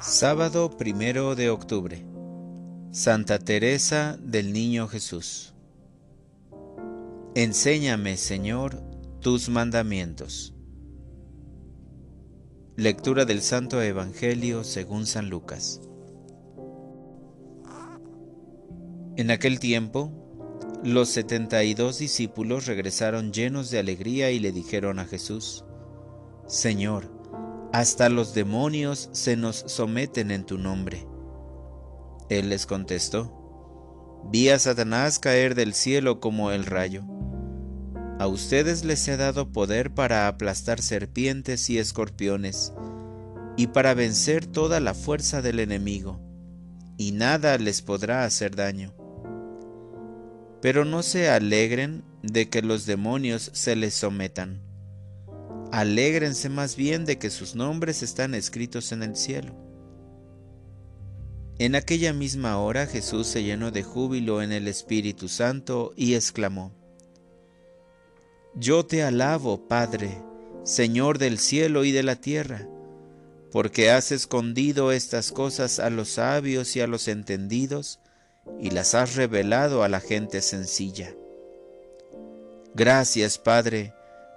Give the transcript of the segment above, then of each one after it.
Sábado primero de octubre. Santa Teresa del Niño Jesús. Enséñame, Señor, tus mandamientos. Lectura del Santo Evangelio según San Lucas. En aquel tiempo, los setenta y dos discípulos regresaron llenos de alegría y le dijeron a Jesús, Señor, hasta los demonios se nos someten en tu nombre. Él les contestó, Vi a Satanás caer del cielo como el rayo. A ustedes les he dado poder para aplastar serpientes y escorpiones, y para vencer toda la fuerza del enemigo, y nada les podrá hacer daño. Pero no se alegren de que los demonios se les sometan Alégrense más bien de que sus nombres están escritos en el cielo. En aquella misma hora Jesús se llenó de júbilo en el Espíritu Santo y exclamó, Yo te alabo, Padre, Señor del cielo y de la tierra, porque has escondido estas cosas a los sabios y a los entendidos, y las has revelado a la gente sencilla. Gracias, Padre,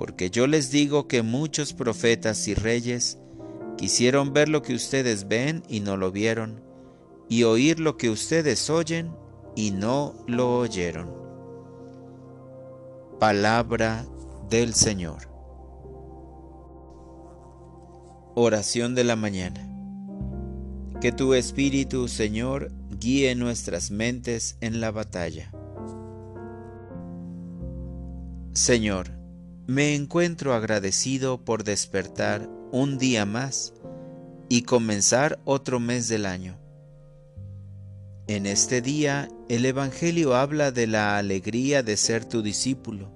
porque yo les digo que muchos profetas y reyes quisieron ver lo que ustedes ven y no lo vieron, y oír lo que ustedes oyen y no lo oyeron. Palabra del Señor. Oración de la mañana. Que tu Espíritu, Señor, guíe nuestras mentes en la batalla. Señor, me encuentro agradecido por despertar un día más y comenzar otro mes del año. En este día el Evangelio habla de la alegría de ser tu discípulo,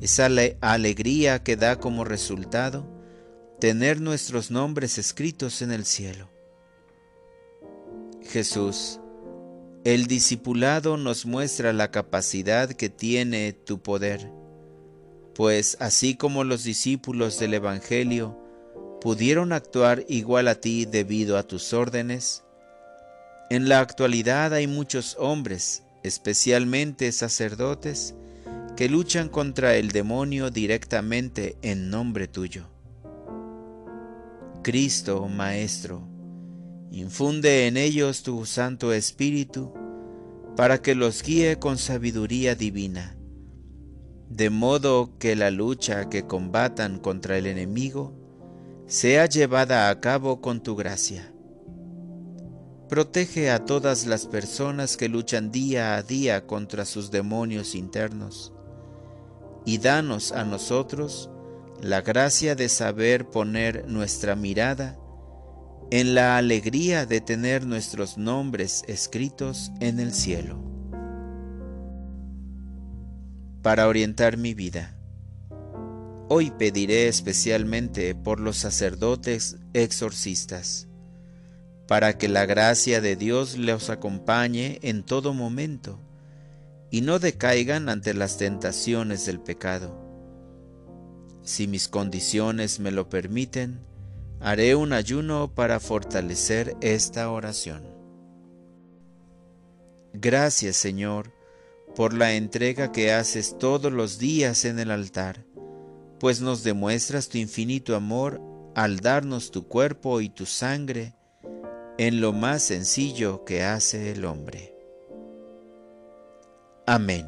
esa alegría que da como resultado tener nuestros nombres escritos en el cielo. Jesús, el discipulado nos muestra la capacidad que tiene tu poder pues así como los discípulos del Evangelio pudieron actuar igual a ti debido a tus órdenes, en la actualidad hay muchos hombres, especialmente sacerdotes, que luchan contra el demonio directamente en nombre tuyo. Cristo, Maestro, infunde en ellos tu Santo Espíritu para que los guíe con sabiduría divina de modo que la lucha que combatan contra el enemigo sea llevada a cabo con tu gracia. Protege a todas las personas que luchan día a día contra sus demonios internos y danos a nosotros la gracia de saber poner nuestra mirada en la alegría de tener nuestros nombres escritos en el cielo para orientar mi vida. Hoy pediré especialmente por los sacerdotes exorcistas, para que la gracia de Dios los acompañe en todo momento y no decaigan ante las tentaciones del pecado. Si mis condiciones me lo permiten, haré un ayuno para fortalecer esta oración. Gracias Señor, por la entrega que haces todos los días en el altar, pues nos demuestras tu infinito amor al darnos tu cuerpo y tu sangre en lo más sencillo que hace el hombre. Amén.